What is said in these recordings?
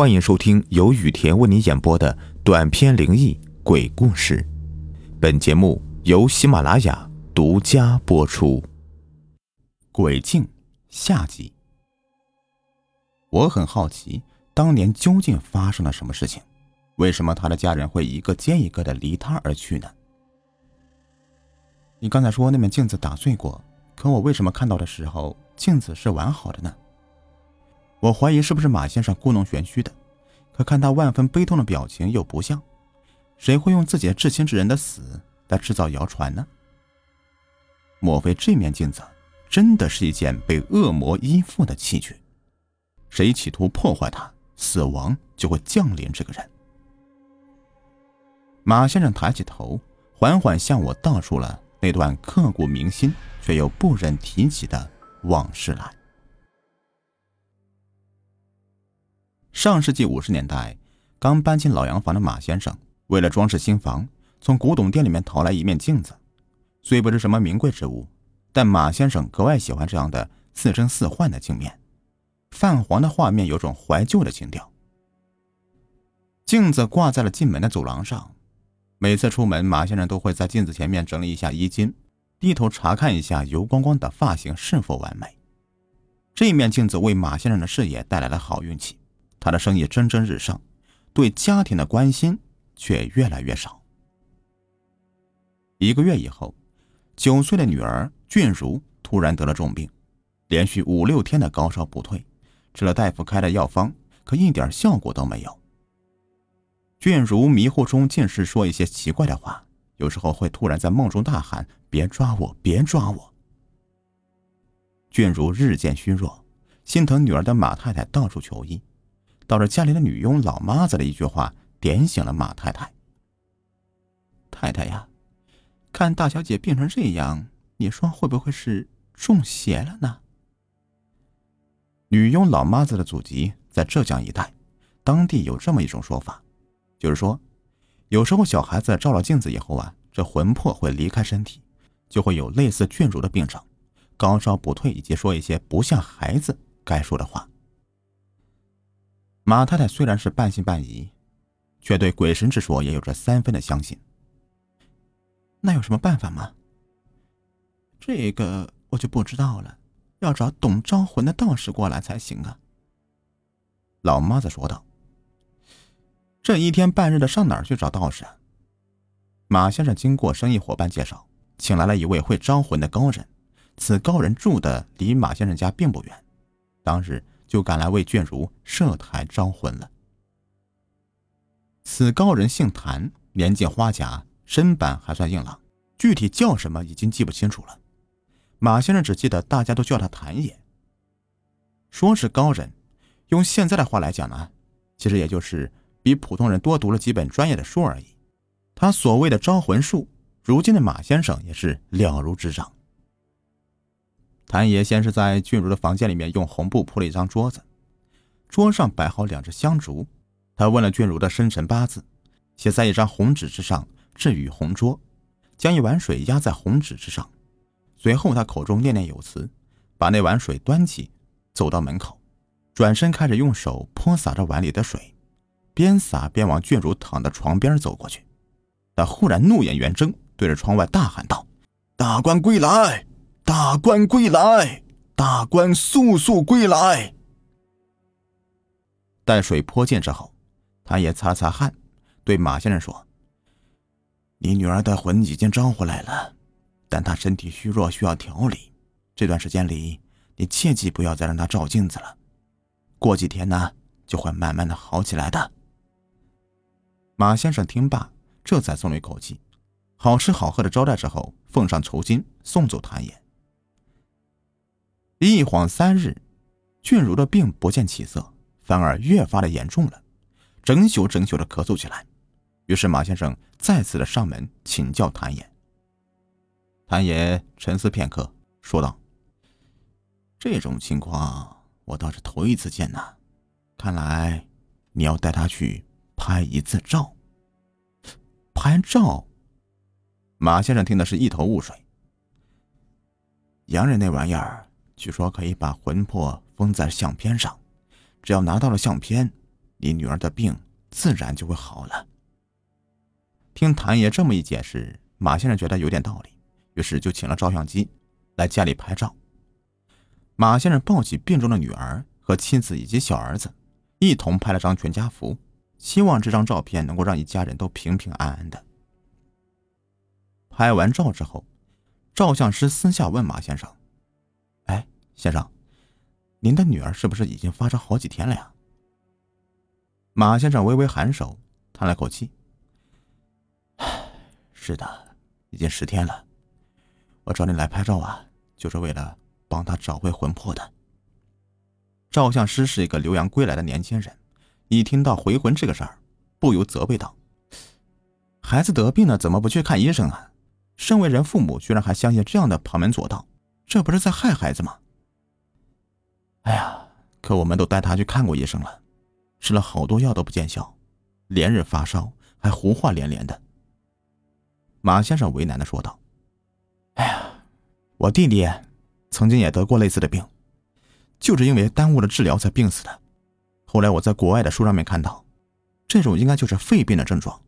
欢迎收听由雨田为你演播的短篇灵异鬼故事。本节目由喜马拉雅独家播出。鬼镜下集。我很好奇，当年究竟发生了什么事情？为什么他的家人会一个接一个的离他而去呢？你刚才说那面镜子打碎过，可我为什么看到的时候镜子是完好的呢？我怀疑是不是马先生故弄玄虚的，可看他万分悲痛的表情又不像，谁会用自己至亲之人的死来制造谣传呢？莫非这面镜子真的是一件被恶魔依附的器具？谁企图破坏它，死亡就会降临这个人。马先生抬起头，缓缓向我道出了那段刻骨铭心却又不忍提起的往事来。上世纪五十年代，刚搬进老洋房的马先生，为了装饰新房，从古董店里面淘来一面镜子。虽不是什么名贵之物，但马先生格外喜欢这样的似真似幻的镜面，泛黄的画面有种怀旧的情调。镜子挂在了进门的走廊上，每次出门，马先生都会在镜子前面整理一下衣襟，低头查看一下油光光的发型是否完美。这面镜子为马先生的事业带来了好运气。他的生意蒸蒸日上，对家庭的关心却越来越少。一个月以后，九岁的女儿俊如突然得了重病，连续五六天的高烧不退，吃了大夫开的药方，可一点效果都没有。俊如迷糊中尽是说一些奇怪的话，有时候会突然在梦中大喊：“别抓我，别抓我！”俊如日渐虚弱，心疼女儿的马太太到处求医。倒是家里的女佣老妈子的一句话点醒了马太太。太太呀，看大小姐病成这样，你说会不会是中邪了呢？女佣老妈子的祖籍在浙江一带，当地有这么一种说法，就是说，有时候小孩子照了镜子以后啊，这魂魄会离开身体，就会有类似郡主的病症，高烧不退，以及说一些不像孩子该说的话。马太太虽然是半信半疑，却对鬼神之说也有着三分的相信。那有什么办法吗？这个我就不知道了，要找懂招魂的道士过来才行啊。老妈子说道：“这一天半日的，上哪儿去找道士？”啊？马先生经过生意伙伴介绍，请来了一位会招魂的高人。此高人住的离马先生家并不远，当日。就赶来为卷如设台招魂了。此高人姓谭，年近花甲，身板还算硬朗，具体叫什么已经记不清楚了。马先生只记得大家都叫他谭爷。说是高人，用现在的话来讲呢，其实也就是比普通人多读了几本专业的书而已。他所谓的招魂术，如今的马先生也是了如指掌。谭爷先是在俊如的房间里面用红布铺了一张桌子，桌上摆好两只香烛。他问了俊如的生辰八字，写在一张红纸之上，置于红桌，将一碗水压在红纸之上。随后他口中念念有词，把那碗水端起，走到门口，转身开始用手泼洒着碗里的水，边洒边往俊如躺的床边走过去。他忽然怒眼圆睁，对着窗外大喊道：“大官归来！”大官归来！大官速速归来！待水泼尽之后，他也擦擦汗，对马先生说：“你女儿的魂已经招回来了，但她身体虚弱，需要调理。这段时间里，你切记不要再让她照镜子了。过几天呢，就会慢慢的好起来的。”马先生听罢，这才松了一口气。好吃好喝的招待之后，奉上酬金，送走谭爷。一晃三日，俊如的病不见起色，反而越发的严重了，整宿整宿的咳嗽起来。于是马先生再次的上门请教谭爷。谭爷沉思片刻，说道：“这种情况我倒是头一次见呐，看来你要带他去拍一次照。”拍照？马先生听的是一头雾水。洋人那玩意儿。据说可以把魂魄封在相片上，只要拿到了相片，你女儿的病自然就会好了。听谭爷这么一解释，马先生觉得有点道理，于是就请了照相机来家里拍照。马先生抱起病中的女儿和妻子以及小儿子，一同拍了张全家福，希望这张照片能够让一家人都平平安安的。拍完照之后，照相师私下问马先生：“，先生，您的女儿是不是已经发烧好几天了呀？”马先生微微颔首，叹了口气。是的，已经十天了。我找你来拍照啊，就是为了帮他找回魂魄的。照相师是一个留洋归来的年轻人，一听到回魂这个事儿，不由责备道：“孩子得病了，怎么不去看医生啊？身为人父母，居然还相信这样的旁门左道，这不是在害孩子吗？”哎呀，可我们都带他去看过医生了，吃了好多药都不见效，连日发烧，还胡话连连的。马先生为难的说道：“哎呀，我弟弟曾经也得过类似的病，就是因为耽误了治疗才病死的。后来我在国外的书上面看到，这种应该就是肺病的症状。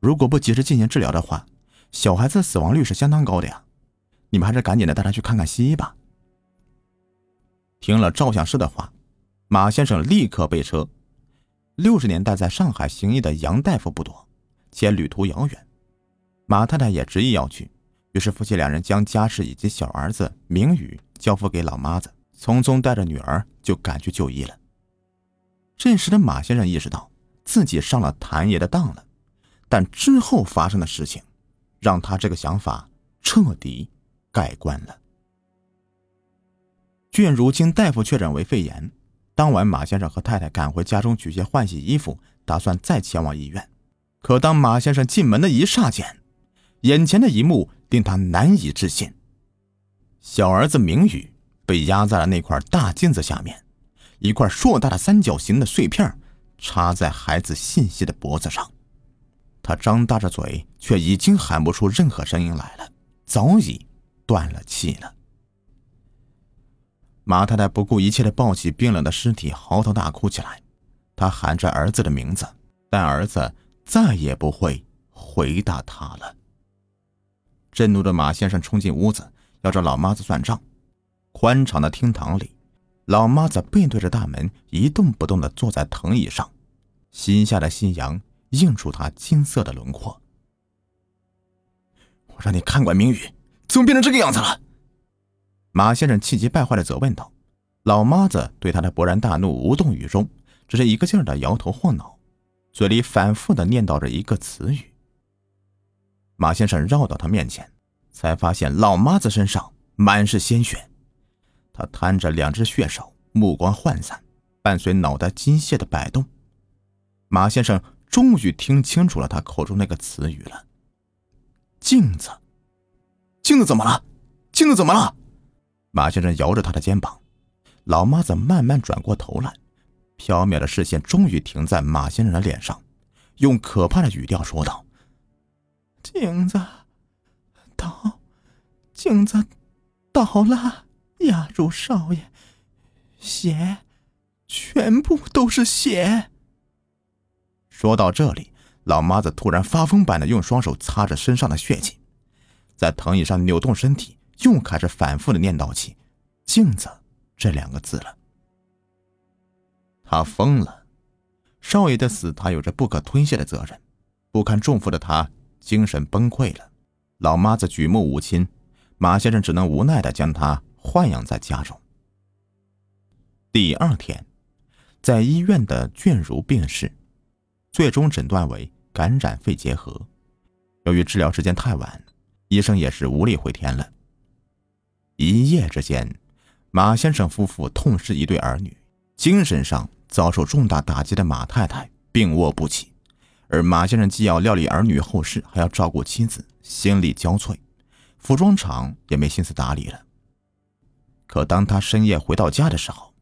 如果不及时进行治疗的话，小孩子死亡率是相当高的呀。你们还是赶紧的带他去看看西医吧。”听了照相师的话，马先生立刻备车。六十年代在上海行医的杨大夫不多，且旅途遥远。马太太也执意要去，于是夫妻两人将家事以及小儿子明宇交付给老妈子，匆匆带着女儿就赶去就医了。这时的马先生意识到自己上了谭爷的当了，但之后发生的事情，让他这个想法彻底改观了。卷如今大夫确诊为肺炎，当晚马先生和太太赶回家中取些换洗衣服，打算再前往医院。可当马先生进门的一霎间，眼前的一幕令他难以置信：小儿子明宇被压在了那块大镜子下面，一块硕大的三角形的碎片插在孩子细细的脖子上。他张大着嘴，却已经喊不出任何声音来了，早已断了气了。马太太不顾一切的抱起冰冷的尸体，嚎啕大哭起来。她喊着儿子的名字，但儿子再也不会回答她了。震怒的马先生冲进屋子，要找老妈子算账。宽敞的厅堂里，老妈子背对着大门，一动不动地坐在藤椅上，西下的夕阳映出她金色的轮廓。我让你看管明宇，怎么变成这个样子了？马先生气急败坏地责问道。老妈子对他的勃然大怒无动于衷，只是一个劲儿地摇头晃脑，嘴里反复地念叨着一个词语。马先生绕到他面前，才发现老妈子身上满是鲜血。他摊着两只血手，目光涣散，伴随脑袋机械的摆动。马先生终于听清楚了他口中那个词语了：“镜子，镜子怎么了？镜子怎么了？”马先生摇着他的肩膀。老妈子慢慢转过头来，飘渺的视线终于停在马先生的脸上，用可怕的语调说道。镜子倒，镜子倒了，压住少爷，血，全部都是血。说到这里，老妈子突然发疯般的用双手擦着身上的血迹，在藤椅上扭动身体，又开始反复的念叨起“镜子”这两个字了。他疯了，少爷的死，他有着不可推卸的责任，不堪重负的他。精神崩溃了，老妈子举目无亲，马先生只能无奈的将他豢养在家中。第二天，在医院的卷如病逝，最终诊断为感染肺结核。由于治疗时间太晚，医生也是无力回天了。一夜之间，马先生夫妇痛失一对儿女，精神上遭受重大打击的马太太病卧不起。而马先生既要料理儿女后事，还要照顾妻子，心力交瘁，服装厂也没心思打理了。可当他深夜回到家的时候，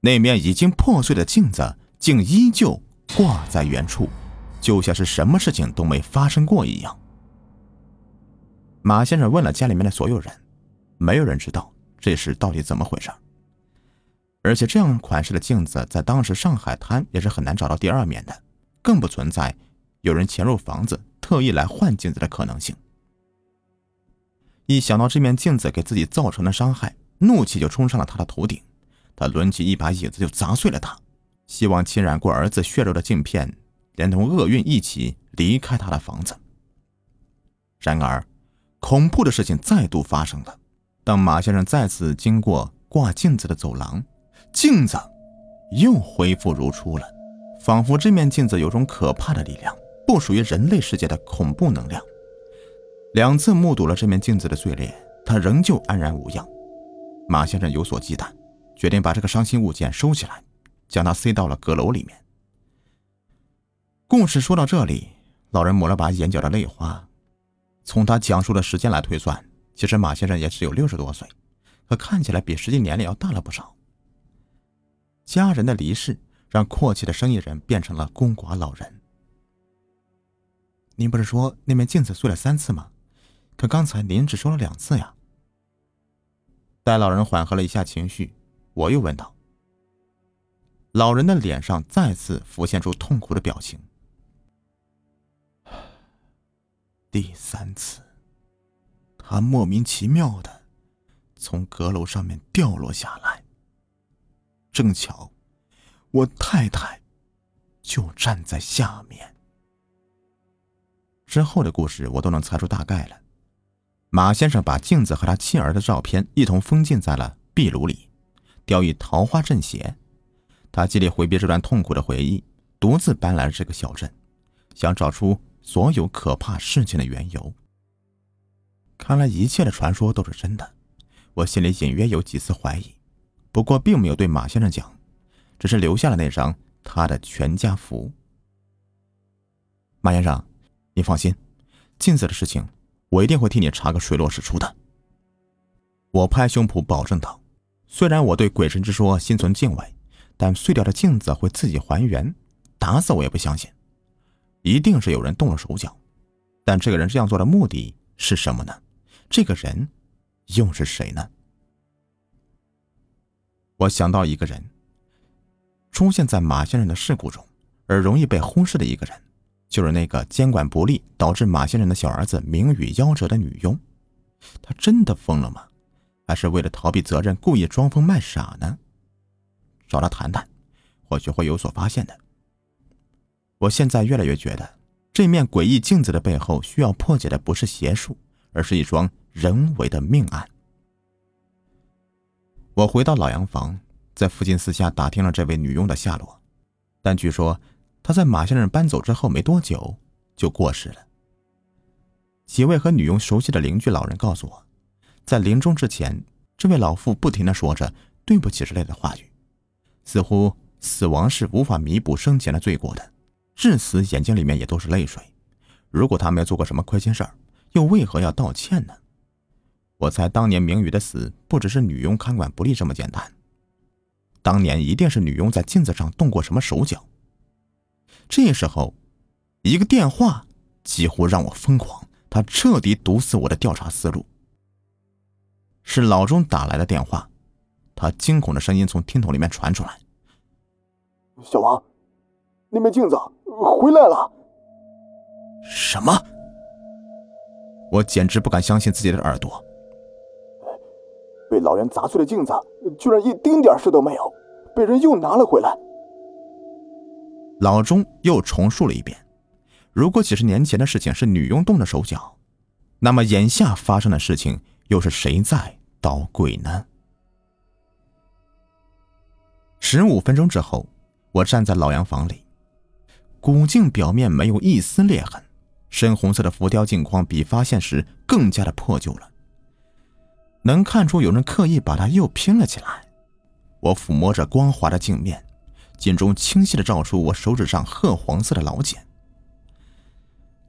那面已经破碎的镜子竟依旧挂在原处，就像是什么事情都没发生过一样。马先生问了家里面的所有人，没有人知道这事到底怎么回事。而且这样款式的镜子在当时上海滩也是很难找到第二面的，更不存在有人潜入房子特意来换镜子的可能性。一想到这面镜子给自己造成的伤害，怒气就冲上了他的头顶。他抡起一把椅子就砸碎了它，希望侵染过儿子血肉的镜片连同厄运一起离开他的房子。然而，恐怖的事情再度发生了。当马先生再次经过挂镜子的走廊，镜子又恢复如初了，仿佛这面镜子有种可怕的力量，不属于人类世界的恐怖能量。两次目睹了这面镜子的碎裂，他仍旧安然无恙。马先生有所忌惮。决定把这个伤心物件收起来，将它塞到了阁楼里面。故事说到这里，老人抹了把眼角的泪花。从他讲述的时间来推算，其实马先生也只有六十多岁，可看起来比实际年龄要大了不少。家人的离世让阔气的生意人变成了孤寡老人。您不是说那面镜子碎了三次吗？可刚才您只说了两次呀。待老人缓和了一下情绪。我又问道：“老人的脸上再次浮现出痛苦的表情。第三次，他莫名其妙的从阁楼上面掉落下来，正巧我太太就站在下面。之后的故事我都能猜出大概了。马先生把镜子和他妻儿的照片一同封禁在了壁炉里。”雕以桃花阵写，他极力回避这段痛苦的回忆，独自搬来了这个小镇，想找出所有可怕事情的缘由。看来一切的传说都是真的，我心里隐约有几丝怀疑，不过并没有对马先生讲，只是留下了那张他的全家福。马先生，你放心，镜子的事情我一定会替你查个水落石出的。我拍胸脯保证道。虽然我对鬼神之说心存敬畏，但碎掉的镜子会自己还原，打死我也不相信。一定是有人动了手脚，但这个人这样做的目的是什么呢？这个人又是谁呢？我想到一个人，出现在马先生的事故中，而容易被忽视的一个人，就是那个监管不力导致马先生的小儿子名誉夭折的女佣。她真的疯了吗？还是为了逃避责任，故意装疯卖傻呢？找他谈谈，或许会有所发现的。我现在越来越觉得，这面诡异镜子的背后，需要破解的不是邪术，而是一桩人为的命案。我回到老洋房，在附近私下打听了这位女佣的下落，但据说她在马先生搬走之后没多久就过世了。几位和女佣熟悉的邻居老人告诉我。在临终之前，这位老妇不停的说着“对不起”之类的话语，似乎死亡是无法弥补生前的罪过的。至死眼睛里面也都是泪水。如果他没有做过什么亏心事儿，又为何要道歉呢？我猜当年明宇的死不只是女佣看管不力这么简单，当年一定是女佣在镜子上动过什么手脚。这时候，一个电话几乎让我疯狂，他彻底堵死我的调查思路。是老钟打来的电话，他惊恐的声音从听筒里面传出来：“小王，那面镜子回来了。”什么？我简直不敢相信自己的耳朵。被老人砸碎的镜子，居然一丁点事都没有，被人又拿了回来。老钟又重述了一遍：“如果几十年前的事情是女佣动的手脚，那么眼下发生的事情又是谁在？”捣鬼呢！十五分钟之后，我站在老洋房里，古镜表面没有一丝裂痕，深红色的浮雕镜框比发现时更加的破旧了，能看出有人刻意把它又拼了起来。我抚摸着光滑的镜面，镜中清晰的照出我手指上褐黄色的老茧。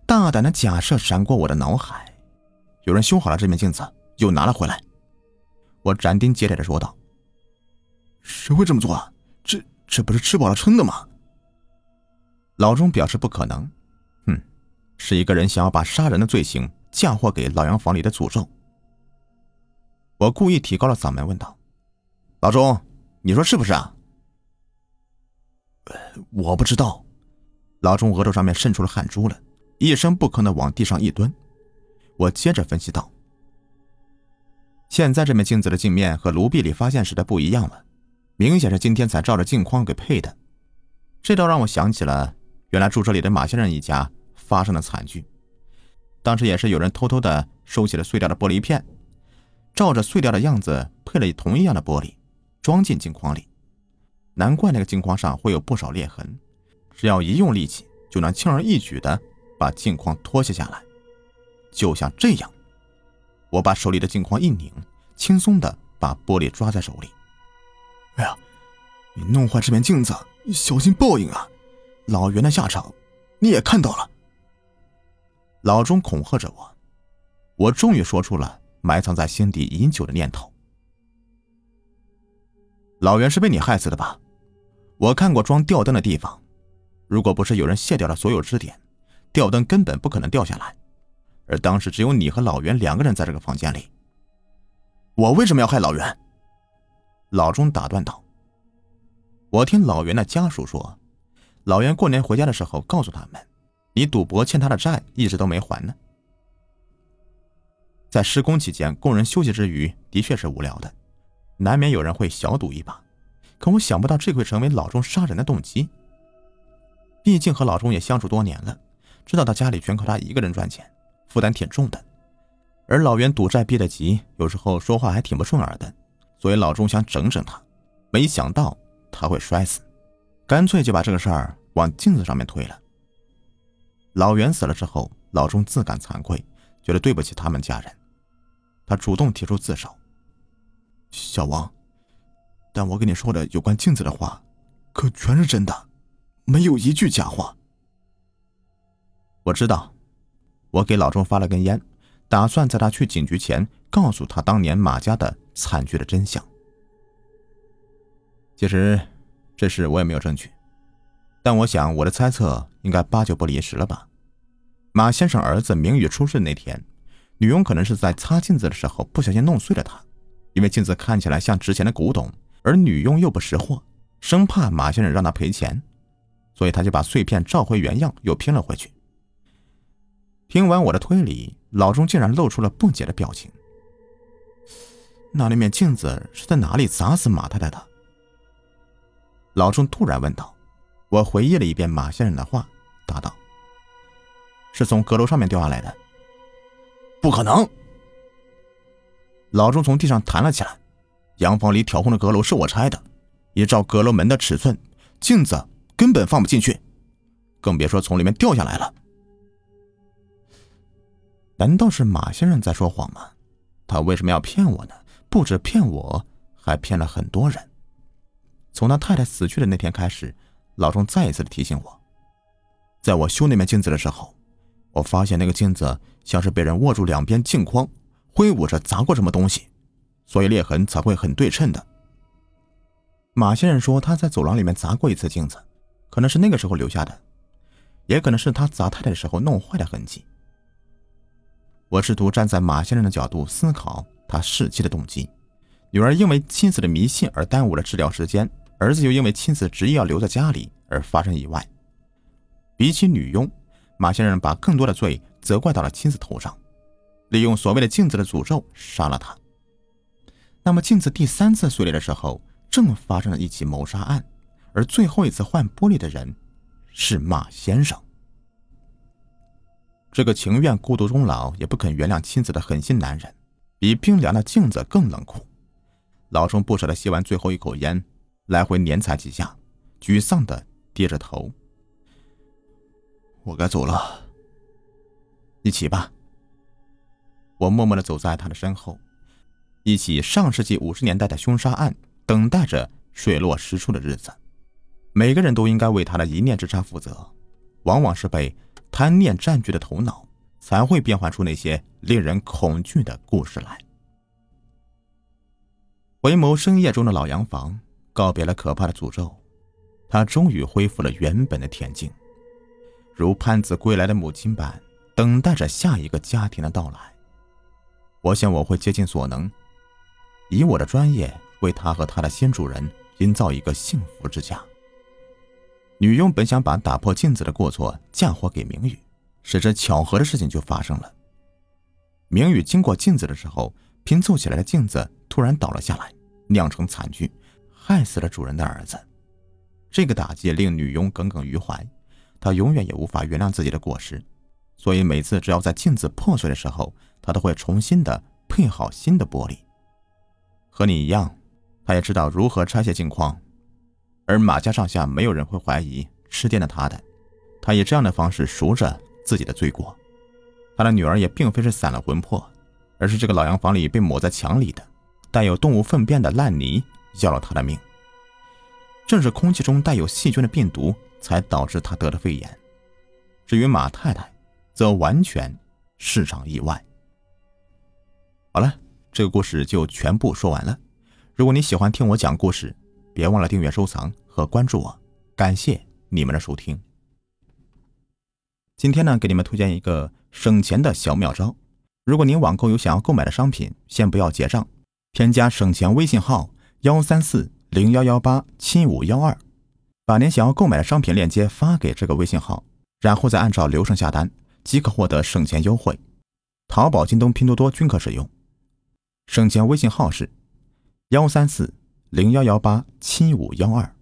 大胆的假设闪过我的脑海：有人修好了这面镜子，又拿了回来。我斩钉截铁的说道：“谁会这么做？这这不是吃饱了撑的吗？”老钟表示不可能。是一个人想要把杀人的罪行嫁祸给老洋房里的诅咒。我故意提高了嗓门问道：“老钟，你说是不是啊？我不知道。老钟额头上面渗出了汗珠了，一声不吭的往地上一蹲。我接着分析道：“现在这面镜子的镜面和炉壁里发现时的不一样了，明显是今天才照着镜框给配的。这倒让我想起了原来住这里的马先生一家发生的惨剧。当时也是有人偷偷的收起了碎掉的玻璃片，照着碎掉的样子配了同一样的玻璃，装进镜框里。难怪那个镜框上会有不少裂痕。”只要一用力气，就能轻而易举的把镜框脱卸下来，就像这样。我把手里的镜框一拧，轻松的把玻璃抓在手里。哎呀，你弄坏这面镜子，小心报应啊！老袁的下场你也看到了。老钟恐吓着我，我终于说出了埋藏在心底已久的念头：老袁是被你害死的吧？我看过装吊灯的地方。如果不是有人卸掉了所有支点，吊灯根本不可能掉下来。而当时只有你和老袁两个人在这个房间里。我为什么要害老袁？老钟打断道：“我听老袁的家属说，老袁过年回家的时候告诉他们，你赌博欠他的债一直都没还呢。在施工期间，工人休息之余的确是无聊的，难免有人会小赌一把。可我想不到这会成为老钟杀人的动机。”毕竟和老钟也相处多年了，知道他家里全靠他一个人赚钱，负担挺重的。而老袁赌债逼得急，有时候说话还挺不顺耳的，所以老钟想整整他，没想到他会摔死，干脆就把这个事儿往镜子上面推了。老袁死了之后，老钟自感惭愧，觉得对不起他们家人，他主动提出自首。小王，但我跟你说的有关镜子的话，可全是真的。没有一句假话。我知道，我给老钟发了根烟，打算在他去警局前告诉他当年马家的惨剧的真相。其实，这事我也没有证据，但我想我的猜测应该八九不离十了吧。马先生儿子明宇出事那天，女佣可能是在擦镜子的时候不小心弄碎了它，因为镜子看起来像值钱的古董，而女佣又不识货，生怕马先生让她赔钱。所以他就把碎片照回原样，又拼了回去。听完我的推理，老钟竟然露出了不解的表情。那那面镜子是在哪里砸死马太太的？老钟突然问道。我回忆了一遍马先生的话，答道：“是从阁楼上面掉下来的。”不可能！老钟从地上弹了起来。洋房里挑空的阁楼是我拆的，依照阁楼门的尺寸，镜子。根本放不进去，更别说从里面掉下来了。难道是马先生在说谎吗？他为什么要骗我呢？不止骗我，还骗了很多人。从他太太死去的那天开始，老钟再一次的提醒我，在我修那面镜子的时候，我发现那个镜子像是被人握住两边镜框，挥舞着砸过什么东西，所以裂痕才会很对称的。马先生说他在走廊里面砸过一次镜子。可能是那个时候留下的，也可能是他砸太太的时候弄坏的痕迹。我试图站在马先生的角度思考他弑妻的动机。女儿因为妻子的迷信而耽误了治疗时间，儿子又因为妻子执意要留在家里而发生意外。比起女佣，马先生把更多的罪责怪到了妻子头上，利用所谓的镜子的诅咒杀了她。那么镜子第三次碎裂的时候，正发生了一起谋杀案。而最后一次换玻璃的人是马先生，这个情愿孤独终老也不肯原谅妻子的狠心男人，比冰凉的镜子更冷酷。老钟不舍得吸完最后一口烟，来回碾踩几下，沮丧的低着头。我该走了，一起吧。我默默的走在他的身后，一起上世纪五十年代的凶杀案等待着水落石出的日子。每个人都应该为他的一念之差负责，往往是被贪念占据的头脑，才会变换出那些令人恐惧的故事来。回眸深夜中的老洋房，告别了可怕的诅咒，他终于恢复了原本的恬静，如盼子归来的母亲般，等待着下一个家庭的到来。我想我会竭尽所能，以我的专业为他和他的新主人营造一个幸福之家。女佣本想把打破镜子的过错嫁祸给明宇，谁知巧合的事情就发生了。明宇经过镜子的时候，拼凑起来的镜子突然倒了下来，酿成惨剧，害死了主人的儿子。这个打击令女佣耿耿于怀，她永远也无法原谅自己的过失，所以每次只要在镜子破碎的时候，她都会重新的配好新的玻璃。和你一样，她也知道如何拆卸镜框。而马家上下没有人会怀疑吃电的他的，他以这样的方式赎着自己的罪过。他的女儿也并非是散了魂魄，而是这个老洋房里被抹在墙里的带有动物粪便的烂泥要了他的命。正是空气中带有细菌的病毒才导致他得了肺炎。至于马太太，则完全是场意外。好了，这个故事就全部说完了。如果你喜欢听我讲故事，别忘了订阅、收藏和关注我，感谢你们的收听。今天呢，给你们推荐一个省钱的小妙招。如果您网购有想要购买的商品，先不要结账，添加省钱微信号幺三四零幺幺八七五幺二，把您想要购买的商品链接发给这个微信号，然后再按照流程下单，即可获得省钱优惠。淘宝、京东、拼多多均可使用。省钱微信号是幺三四。零幺幺八七五幺二。